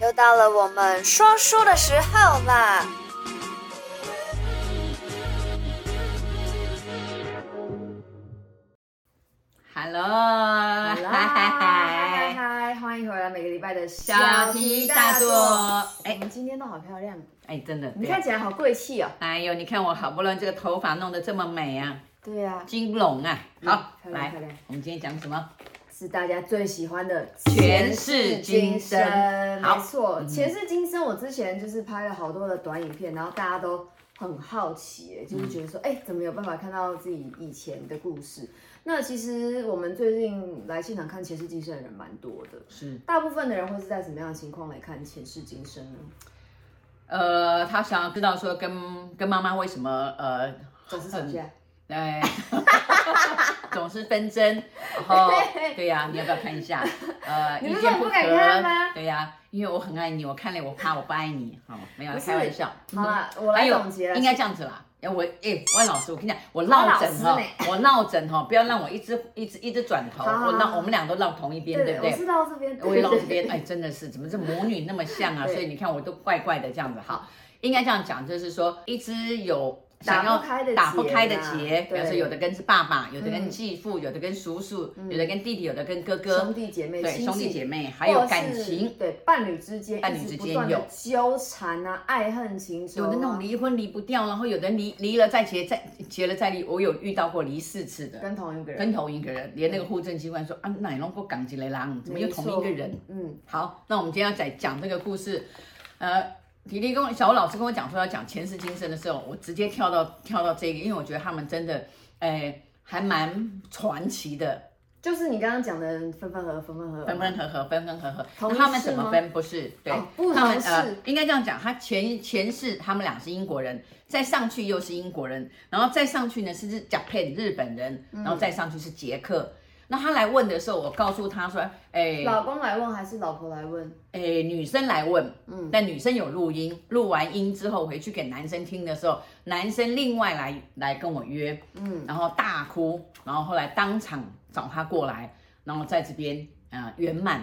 又到了我们说书的时候啦！Hello，嗨嗨嗨嗨，欢迎回来每个礼拜的小题大做。哎，我们今天都好漂亮，哎，真的，你看起来好贵气哦。哎呦，你看我好不容易这个头发弄得这么美啊！对呀，金龙啊，好，来，我们今天讲什么？是大家最喜欢的前世今生，没错，前世今生。我之前就是拍了好多的短影片，然后大家都很好奇，哎，就是觉得说，哎，怎么有办法看到自己以前的故事？那其实我们最近来现场看前世今生的人蛮多的，是大部分的人会是在什么样的情况来看前世今生呢？呃，他想要知道说跟跟妈妈为什么呃总是吵架。对，总是纷争，然后 对呀、啊，你要不要看一下？呃，意见不合，对呀、啊，因为我很爱你，我看了我怕我不爱你，好，没有开玩笑。好了，我来总结了，应该这样子啦。我哎，万老师，我跟你讲，我落枕哈，我落枕哈，不要让我一直一直一直转头，我让我们俩都绕同一边，对不对？我是绕这边，我也绕这边，哎，真的是，怎么这母女那么像啊？所以你看我都怪怪的这样子。好，应该这样讲，就是说一直有。想要打不开的结，比如说有的跟是爸爸，有的跟继父，有的跟叔叔，有的跟弟弟，有的跟哥哥，兄弟姐妹，对兄弟姐妹，还有感情，对伴侣之间，伴侣之间有纠缠啊，爱恨情仇，有的那种离婚离不掉，然后有的离离了再结，再结了再离，我有遇到过离四次的，跟同一个人，跟同一个人，连那个户政机关说啊，哪弄过港籍来啦，怎么又同一个人？嗯，好，那我们今天要再讲这个故事，呃。弟弟跟小吴老师跟我讲说要讲前世今生的时候，我直接跳到跳到这个，因为我觉得他们真的，哎、欸，还蛮传奇的。就是你刚刚讲的分分合合，分分合合，分分合合，分分合合。那他们怎么分？不是，对，哦、不他们呃，应该这样讲，他前前世他们俩是英国人，再上去又是英国人，然后再上去呢是日 Japan 日本人，然后再上去是捷克。嗯那他来问的时候，我告诉他说：“哎、欸，老公来问还是老婆来问？哎、欸，女生来问，嗯，但女生有录音，录完音之后回去给男生听的时候，男生另外来来跟我约，嗯，然后大哭，然后后来当场找他过来，然后在这边啊圆满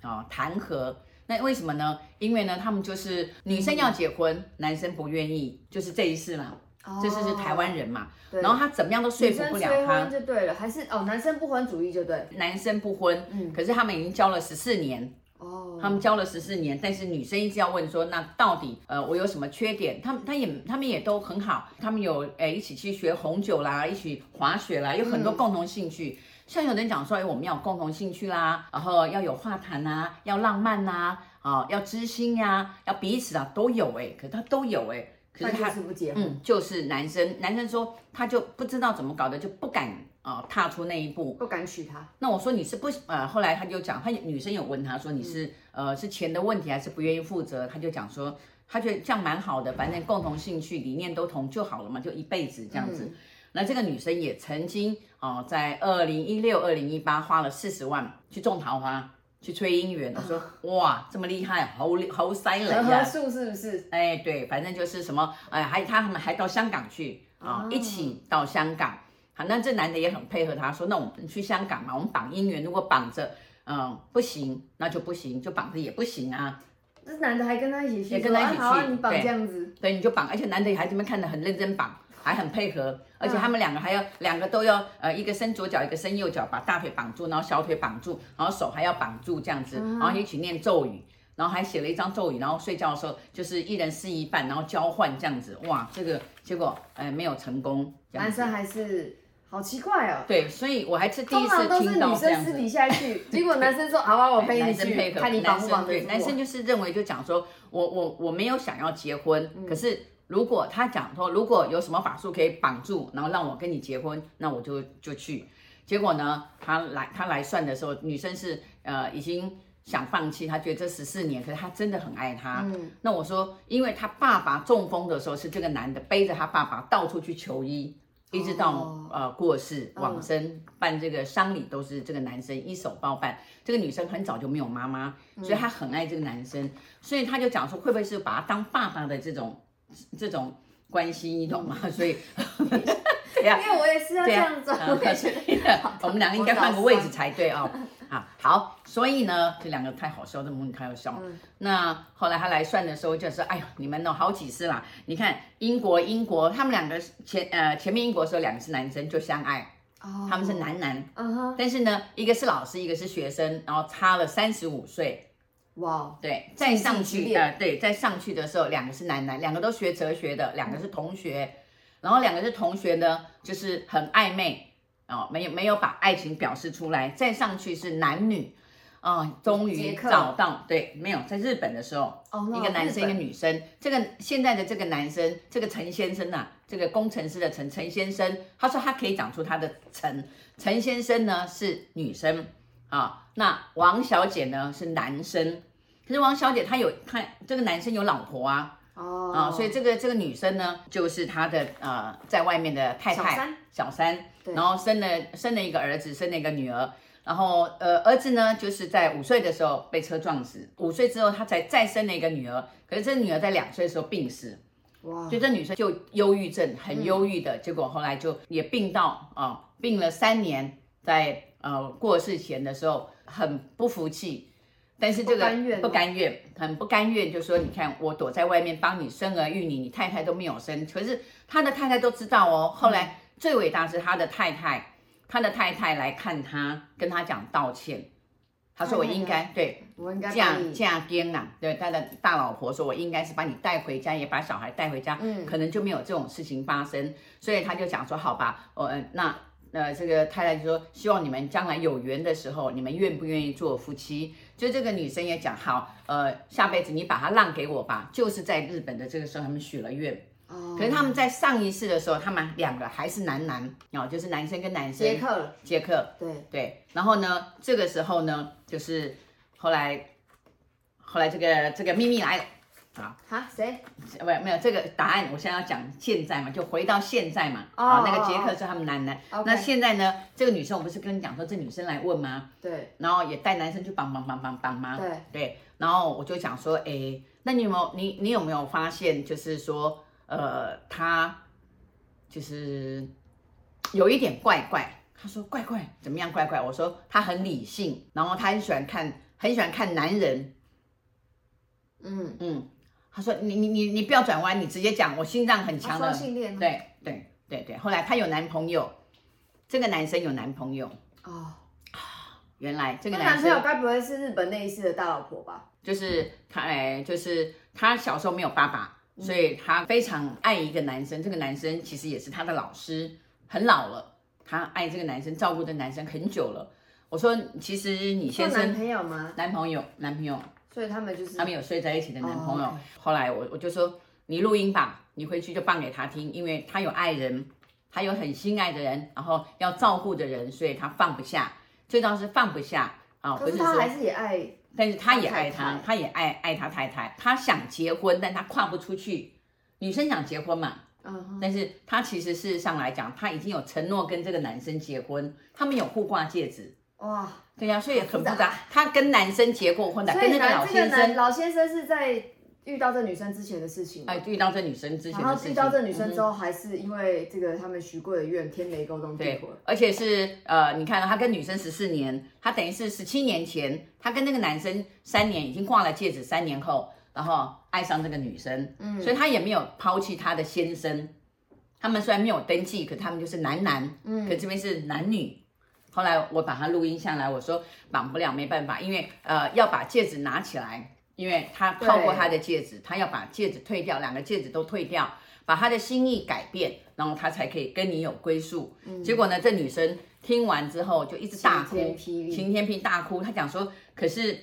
啊谈和。那为什么呢？因为呢，他们就是女生要结婚，嗯、男生不愿意，就是这一世嘛。”这是是台湾人嘛，然后他怎么样都说服不了他，就对了，还是哦，男生不婚主义就对，男生不婚，嗯，可是他们已经交了十四年，哦，他们交了十四年，但是女生一直要问说，那到底呃我有什么缺点？他们他也他们也都很好，他们有诶一起去学红酒啦，一起滑雪啦，有很多共同兴趣。像有人讲说，哎，我们要有共同兴趣啦，然后要有话谈呐，要浪漫呐，啊，要知心呀，要彼此啊都有哎，可是他都有哎。可是他是不结婚，嗯，就是男生，男生说他就不知道怎么搞的，就不敢啊、呃、踏出那一步，不敢娶她。那我说你是不呃，后来他就讲，他女生有问他说你是、嗯、呃是钱的问题还是不愿意负责？他就讲说他觉得这样蛮好的，反正共同兴趣理念都同就好了嘛，就一辈子这样子。嗯、那这个女生也曾经啊、呃，在二零一六、二零一八花了四十万去种桃花。去催姻缘，我说哇，这么厉害，好好犀利呀！合数是不是？哎，对，反正就是什么，哎，还他们还到香港去啊，哦、一起到香港。好，那这男的也很配合他，说那我们去香港嘛，我们绑姻缘，如果绑着，嗯，不行，那就不行，就绑着也不行啊。这男的还跟他一起去，也跟他一起去，啊、你绑这样子对，对，你就绑，而且男的还这边看得很认真绑。还很配合，而且他们两个还要两个都要呃，一个伸左脚，一个伸右脚，把大腿绑住，然后小腿绑住，然后手还要绑住这样子，然后一起念咒语，然后还写了一张咒语，然后睡觉的时候就是一人撕一半，然后交换这样子，哇，这个结果呃没有成功，男生还是好奇怪哦。对，所以我还是第一次听到这样子。通常都是女生私底下去，结果男生说好啊，我陪你 去，看你绑不绑得住。对，男生就是认为就讲说我我我没有想要结婚，可是。如果他讲说，如果有什么法术可以绑住，然后让我跟你结婚，那我就就去。结果呢，他来他来算的时候，女生是呃已经想放弃，她觉得这十四年，可是他真的很爱他。嗯。那我说，因为他爸爸中风的时候是这个男的背着他爸爸到处去求医，一直到、哦、呃过世往生、嗯、办这个丧礼都是这个男生一手包办。这个女生很早就没有妈妈，所以她很爱这个男生，所以他就讲说，会不会是把他当爸爸的这种。这种关系你懂吗？所以，因为我也是要这样子，我们两个应该换个位置才对啊。啊，好，所以呢，这两个太好笑，这母女太好笑。嗯、那后来他来算的时候，就说：“哎呦，你们弄好几次啦？你看英国，英国他们两个前呃前面英国的时候，两个是男生就相爱，哦、他们是男男。嗯。但是呢，一个是老师，一个是学生，然后差了三十五岁。哇，对，再上去呃，对，再上去的时候，两个是男男，两个都学哲学的，两个是同学，嗯、然后两个是同学呢，就是很暧昧。”哦，没有没有把爱情表示出来，再上去是男女，哦，终于找到，对，没有在日本的时候，哦、一个男生一个女生，这个现在的这个男生，这个陈先生呐、啊，这个工程师的陈陈先生，他说他可以长出他的陈。陈先生呢是女生啊、哦，那王小姐呢是男生，可是王小姐她有她这个男生有老婆啊。哦。啊，所以这个这个女生呢，就是他的呃，在外面的太太小三，小三，对，然后生了生了一个儿子，生了一个女儿，然后呃，儿子呢，就是在五岁的时候被车撞死，五岁之后他才再生了一个女儿，可是这女儿在两岁的时候病死，哇，所以这女生就忧郁症，很忧郁的，嗯、结果后来就也病到啊、呃，病了三年，在呃过世前的时候很不服气。但是这个不甘愿，很不甘愿，就说你看我躲在外面帮你生儿育女，你太太都没有生，可是他的太太都知道哦。后来最伟大是他的太太，他的太太来看他，跟他讲道歉。他说我应该对，我应该嫁嫁给啊，对他的大老婆说，我应该是把你带回家，也把小孩带回家，嗯，可能就没有这种事情发生。所以他就讲说，好吧，我那。呃，这个太太就说，希望你们将来有缘的时候，你们愿不愿意做夫妻？就这个女生也讲好，呃，下辈子你把她让给我吧。就是在日本的这个时候，他们许了愿。哦。可是他们在上一世的时候，他们两个还是男男哦，就是男生跟男生。杰克。杰克。对对。然后呢，这个时候呢，就是后来，后来这个这个秘密来了。啊，哈，谁？没有没有这个答案，我现在要讲现在嘛，就回到现在嘛。哦。啊，那个杰克是他们男男。哦。那现在呢？这个女生我不是跟你讲说，这女生来问吗？对。然后也带男生去帮帮帮帮帮吗？对。对。然后我就讲说，哎，那你有没有你你有没有发现，就是说，呃，他就是有一点怪怪。他说怪怪，怎么样怪怪？我说他很理性，然后他很喜欢看很喜欢看男人。嗯嗯。他说：“你你你你不要转弯，你直接讲。我心脏很强的。双性恋。对对对对。后来她有男朋友，这个男生有男朋友哦。原来这个男生，男朋友该不会是日本那一世的大老婆吧？就是他哎，就是他小时候没有爸爸，所以他非常爱一个男生。这个男生其实也是他的老师，很老了。他爱这个男生，照顾这男生很久了。我说，其实你先生男朋友吗？男朋友，男朋友。”所以他们就是他们有睡在一起的男朋友。Oh, 后来我我就说，你录音吧，你回去就放给他听，因为他有爱人，他有很心爱的人，然后要照顾的人，所以他放不下。最重要是放不下啊，可是他还是也爱，但是他也爱他，太太他也爱爱他太太，他想结婚，但他跨不出去。女生想结婚嘛，uh. 但是他其实事实上来讲，他已经有承诺跟这个男生结婚，他们有互挂戒指。哇。Oh. 对呀、啊，所以很复杂。他跟男生结过婚的，跟那个老先生，老先生是在遇到这女生之前的事情。哎，遇到这女生之前的事情。然后遇到这女生之后，还是因为这个他们许过的愿，天雷勾动地火。而且是呃，你看他跟女生十四年，他等于是十七年前，他跟那个男生三年已经挂了戒指，三年后，然后爱上这个女生。嗯，所以他也没有抛弃他的先生。他们虽然没有登记，可他们就是男男。嗯，可这边是男女。后来我把它录音下来，我说绑不了，没办法，因为呃要把戒指拿起来，因为他泡过他的戒指，他要把戒指退掉，两个戒指都退掉，把他的心意改变，然后他才可以跟你有归宿。嗯、结果呢，这女生听完之后就一直大哭，晴天霹雳，晴天霹雳大哭。她讲说，可是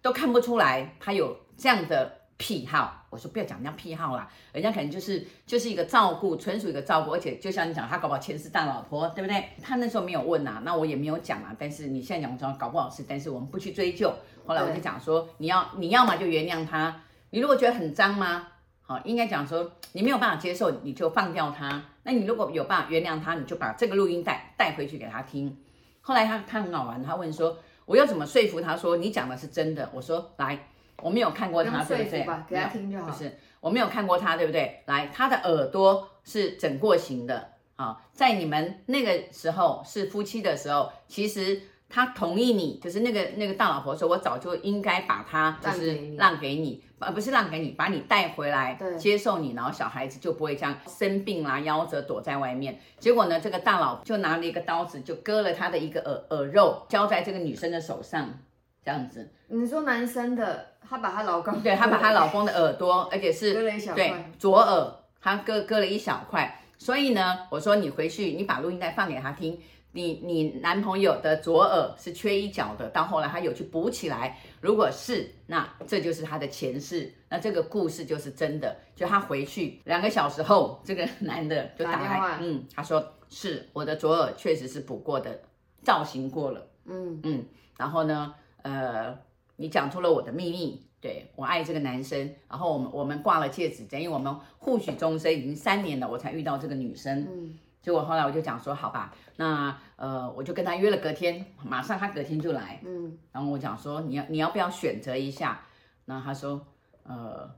都看不出来他有这样的。癖好，我说不要讲人家癖好啦，人家可能就是就是一个照顾，纯属一个照顾，而且就像你讲，他搞不好前世大老婆，对不对？他那时候没有问呐、啊，那我也没有讲啊。但是你现在讲说搞不好是，但是我们不去追究。后来我就讲说，你要你要么就原谅他，你如果觉得很脏吗？好，应该讲说你没有办法接受，你就放掉他。那你如果有办法原谅他，你就把这个录音带带回去给他听。后来他他很好玩，他问说，我要怎么说服他说你讲的是真的？我说来。我没有看过他，对不对？给他听就好。不是，我没有看过他，对不对？来，他的耳朵是整过型的啊，在你们那个时候是夫妻的时候，其实他同意你，就是那个那个大老婆说，我早就应该把他就是让给你，而不是让给你，把你带回来，接受你，然后小孩子就不会这样生病啦、夭折躲在外面。结果呢，这个大老婆就拿了一个刀子，就割了他的一个耳耳肉，交在这个女生的手上，这样子。你说男生的，他把他老公，对，他把他老公的耳朵，而且是割了一小块，对，左耳，他割割了一小块。所以呢，我说你回去，你把录音带放给他听。你你男朋友的左耳是缺一角的，到后来他有去补起来。如果是，那这就是他的前世，那这个故事就是真的。就他回去两个小时后，这个 男的就打来，嗯，他说是我的左耳确实是补过的，造型过了，嗯嗯。然后呢，呃，你讲出了我的秘密，对，我爱这个男生。然后我们我们挂了戒指，等于我们互许终身，已经三年了，我才遇到这个女生。嗯。结果后来我就讲说，好吧，那呃，我就跟他约了隔天，马上他隔天就来，嗯，然后我讲说，你要你要不要选择一下？然后他说，呃，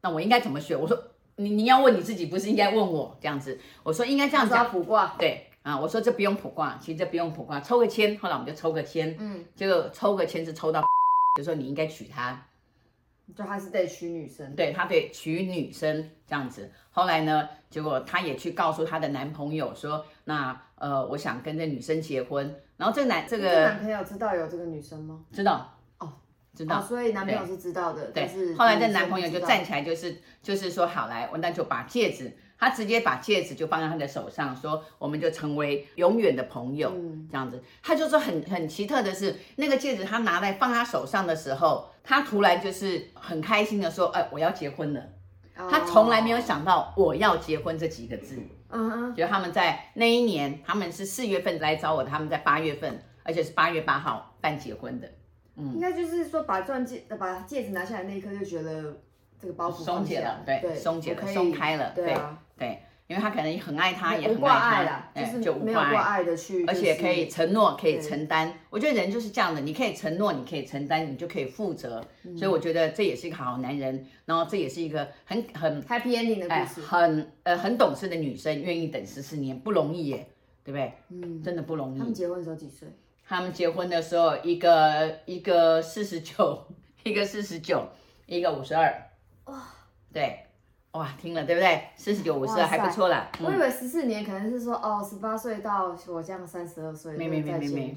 那我应该怎么选？我说，你你要问你自己，不是应该问我这样子？我说应该这样子。卜卦。对啊，我说这不用卜卦，其实这不用卜卦，抽个签。后来我们就抽个签，嗯，结果抽个签是抽到，就说你应该娶她。就她是在娶女生，对，她得娶女生这样子。后来呢，结果她也去告诉她的男朋友说，那呃，我想跟这女生结婚。然后这个男这个男朋友知道有这个女生吗？知道哦，知道。哦，所以男朋友是知道的。对，对。后来这男朋友就站起来，就是就是说，好来，我那就把戒指。他直接把戒指就放在他的手上，说我们就成为永远的朋友，嗯、这样子。他就说很很奇特的是，那个戒指他拿来放他手上的时候，他突然就是很开心的说：“哎，我要结婚了。哦”他从来没有想到我要结婚这几个字。嗯嗯。就他们在那一年，他们是四月份来找我，他们在八月份，而且是八月八号办结婚的。嗯，应该就是说把钻戒把戒指拿下来那一刻就觉得。这个包袱松解了，对，松解了，松开了，对对，因为他可能很爱他，也很爱他，就是就没有挂碍的去，而且可以承诺，可以承担。我觉得人就是这样的，你可以承诺，你可以承担，你就可以负责。所以我觉得这也是一个好男人，然后这也是一个很很 happy ending 的故事，很呃很懂事的女生，愿意等十四年不容易耶，对不对？嗯，真的不容易。他们结婚的时候几岁？他们结婚的时候，一个一个四十九，一个四十九，一个五十二。哇，对，哇，听了对不对？四十九五十还不错了。我以为十四年可能是说哦，十八岁到我这样三十二岁，没没没没没，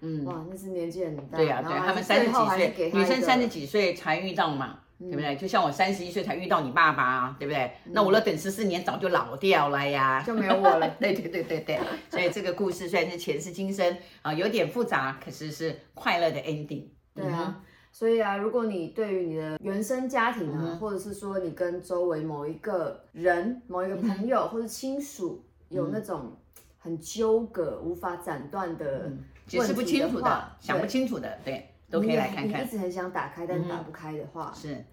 嗯，哇，那是年纪很大。对呀，对，他们三十几岁，女生三十几岁才遇到嘛，对不对？就像我三十一岁才遇到你爸爸，对不对？那我要等十四年，早就老掉了呀，就没有我了。对对对对对，所以这个故事虽然是前世今生啊，有点复杂，可是是快乐的 ending。对啊。所以啊，如果你对于你的原生家庭啊，嗯、或者是说你跟周围某一个人、某一个朋友、嗯、或者亲属有那种很纠葛、无法斩断的解释不清楚的、想不清楚的，对，都可以来看看。你一直很想打开，但打不开的话，是、嗯、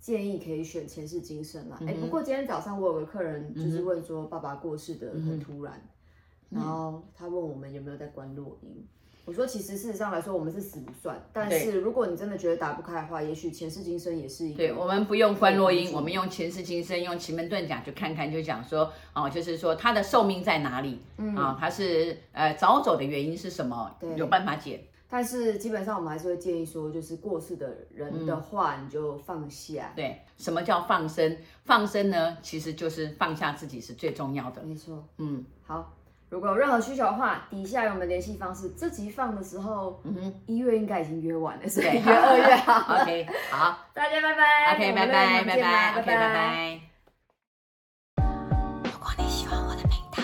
建议可以选前世今生啦。哎、嗯，不过今天早上我有个客人就是问说，爸爸过世的很突然，嗯、然后他问我们有没有在关落阴。我说，其实事实上来说，我们是死不算。但是如果你真的觉得打不开的话，也许前世今生也是一个。对，我们不用观落阴，我们用前世今生，用奇门遁甲去看看，就讲说，哦，就是说他的寿命在哪里？嗯，啊，他是呃早走的原因是什么？对，有办法解。但是基本上我们还是会建议说，就是过世的人的话，你就放下。对，什么叫放生？放生呢，其实就是放下自己是最重要的。没错。嗯，好。如果有任何需求的话，底下有我们联系方式。这集放的时候，嗯哼，一月应该已经约完了，是约二月。OK，好，大家拜拜。OK，拜拜，拜拜，OK，拜拜。如果你喜欢我的频道，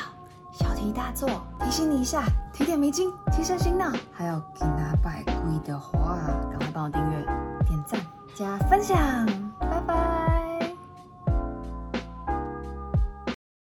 小题大做，提醒你一下，提点迷津，提升心脑。还有给拿百贵的话，赶快帮我订阅、点赞、加分享。